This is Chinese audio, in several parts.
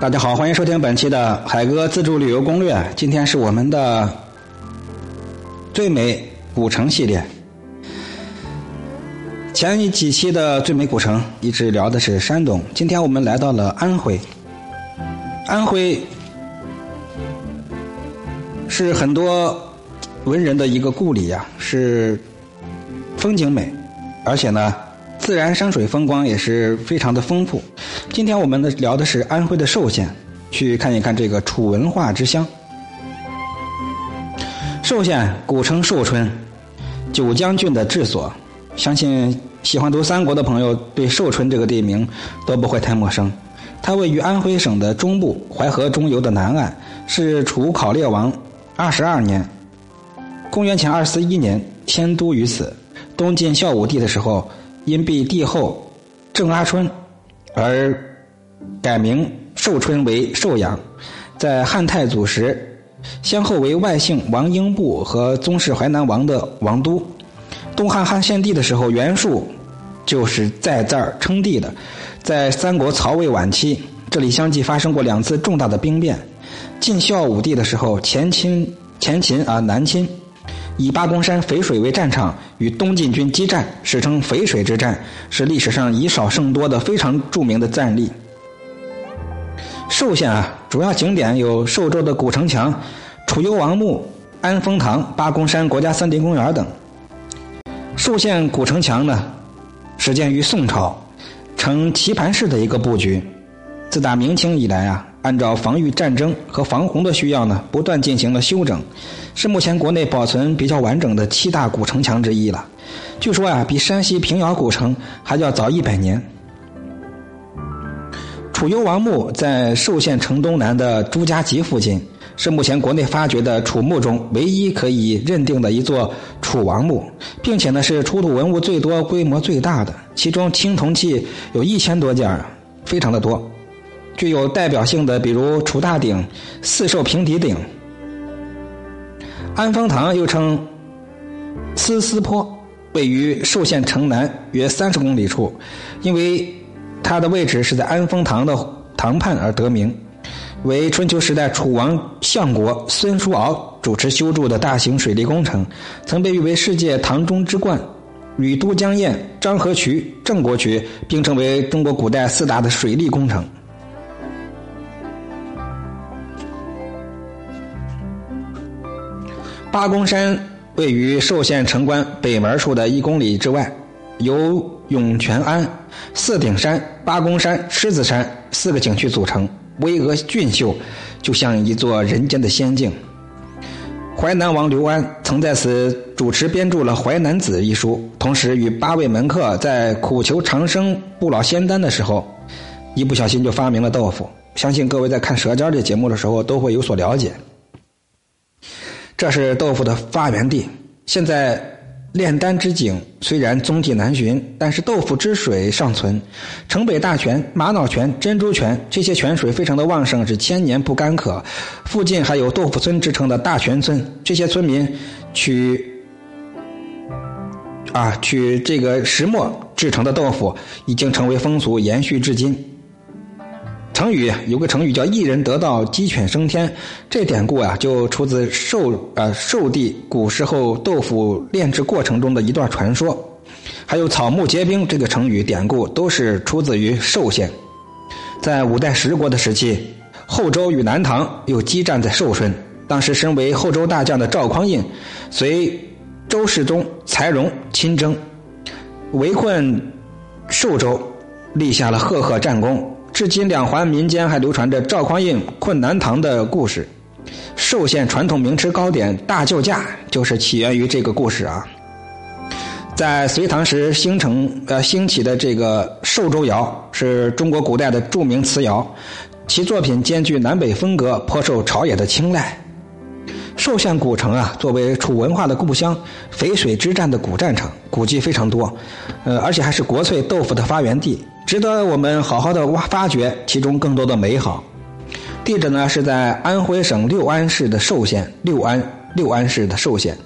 大家好，欢迎收听本期的海哥自助旅游攻略。今天是我们的最美古城系列。前几期的最美古城一直聊的是山东，今天我们来到了安徽。安徽是很多文人的一个故里呀，是风景美，而且呢，自然山水风光也是非常的丰富。今天我们的聊的是安徽的寿县，去看一看这个楚文化之乡。寿县古称寿春，九江郡的治所。相信喜欢读三国的朋友对寿春这个地名都不会太陌生。它位于安徽省的中部，淮河中游的南岸，是楚考烈王二十二年（公元前二四一年）迁都于此。东晋孝武帝的时候，因避帝后郑阿春。而改名寿春为寿阳，在汉太祖时，先后为外姓王英布和宗室淮南王的王都。东汉汉献帝的时候，袁术就是在这儿称帝的。在三国曹魏晚期，这里相继发生过两次重大的兵变。晋孝武帝的时候，前秦前秦啊南侵。以八公山淝水为战场，与东晋军激战，史称淝水之战，是历史上以少胜多的非常著名的战例。寿县啊，主要景点有寿州的古城墙、楚幽王墓、安丰堂、八公山国家森林公园等。寿县古城墙呢，始建于宋朝，呈棋盘式的一个布局。自打明清以来啊。按照防御战争和防洪的需要呢，不断进行了修整，是目前国内保存比较完整的七大古城墙之一了。据说啊，比山西平遥古城还要早一百年。楚幽王墓在寿县城东南的朱家集附近，是目前国内发掘的楚墓中唯一可以认定的一座楚王墓，并且呢是出土文物最多、规模最大的，其中青铜器有一千多件，非常的多。具有代表性的，比如楚大鼎、四兽平底鼎。安丰堂又称思思坡，位于寿县城南约三十公里处，因为它的位置是在安丰堂的堂畔而得名，为春秋时代楚王相国孙叔敖主持修筑的大型水利工程，曾被誉为世界堂中之冠，与都江堰、漳河渠、郑国渠并称为中国古代四大的水利工程。八公山位于寿县城关北门处的一公里之外，由涌泉庵、四顶山、八公山、狮子山四个景区组成，巍峨俊秀，就像一座人间的仙境。淮南王刘安曾在此主持编著了《淮南子》一书，同时与八位门客在苦求长生不老仙丹的时候，一不小心就发明了豆腐。相信各位在看《舌尖》这节目的时候都会有所了解。这是豆腐的发源地。现在炼丹之井虽然踪迹难寻，但是豆腐之水尚存。城北大泉、玛瑙泉、珍珠泉这些泉水非常的旺盛，是千年不干渴。附近还有豆腐村之称的大泉村，这些村民取啊取这个石磨制成的豆腐已经成为风俗，延续至今。成语有个成语叫“一人得道，鸡犬升天”，这典故啊就出自寿呃寿帝古时候豆腐炼制过程中的一段传说。还有“草木皆兵”这个成语典故都是出自于寿县。在五代十国的时期，后周与南唐又激战在寿春。当时身为后周大将的赵匡胤，随周世宗柴荣亲征，围困寿州，立下了赫赫战功。至今，两环民间还流传着赵匡胤困南唐的故事。寿县传统名吃糕点大救驾就是起源于这个故事啊。在隋唐时兴成呃兴起的这个寿州窑是中国古代的著名瓷窑，其作品兼具南北风格，颇受朝野的青睐。寿县古城啊，作为楚文化的故乡，淝水之战的古战场，古迹非常多，呃，而且还是国粹豆腐的发源地。值得我们好好的挖发掘其中更多的美好。地址呢是在安徽省六安市的寿县，六安六安市的寿县，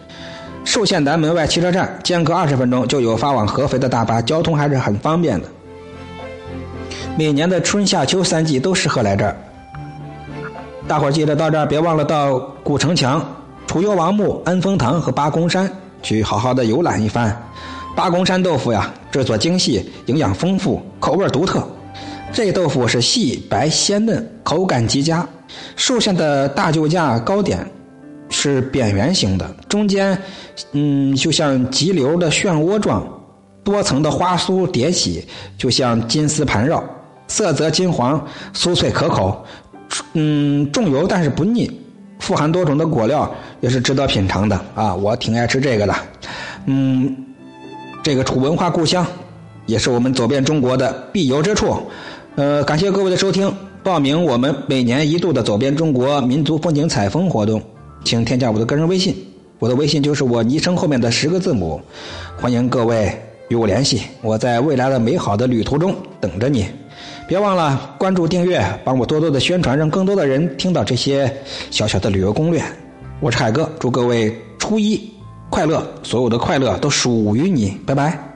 寿县南门外汽车站，间隔二十分钟就有发往合肥的大巴，交通还是很方便的。每年的春夏秋三季都适合来这儿，大伙儿记得到这儿别忘了到古城墙、楚幽王墓、安丰堂和八公山去好好的游览一番。八公山豆腐呀，制作精细，营养丰富，口味独特。这豆腐是细白鲜嫩，口感极佳。树下的大救架糕点是扁圆形的，中间嗯就像急流的漩涡状，多层的花酥叠起，就像金丝盘绕，色泽金黄，酥脆可口。嗯，重油但是不腻，富含多种的果料，也是值得品尝的啊！我挺爱吃这个的。嗯，这个楚文化故乡，也是我们走遍中国的必游之处。呃，感谢各位的收听。报名我们每年一度的走遍中国民族风景采风活动，请添加我的个人微信，我的微信就是我昵称后面的十个字母。欢迎各位与我联系，我在未来的美好的旅途中等着你。别忘了关注订阅，帮我多多的宣传，让更多的人听到这些小小的旅游攻略。我是海哥，祝各位初一快乐，所有的快乐都属于你，拜拜。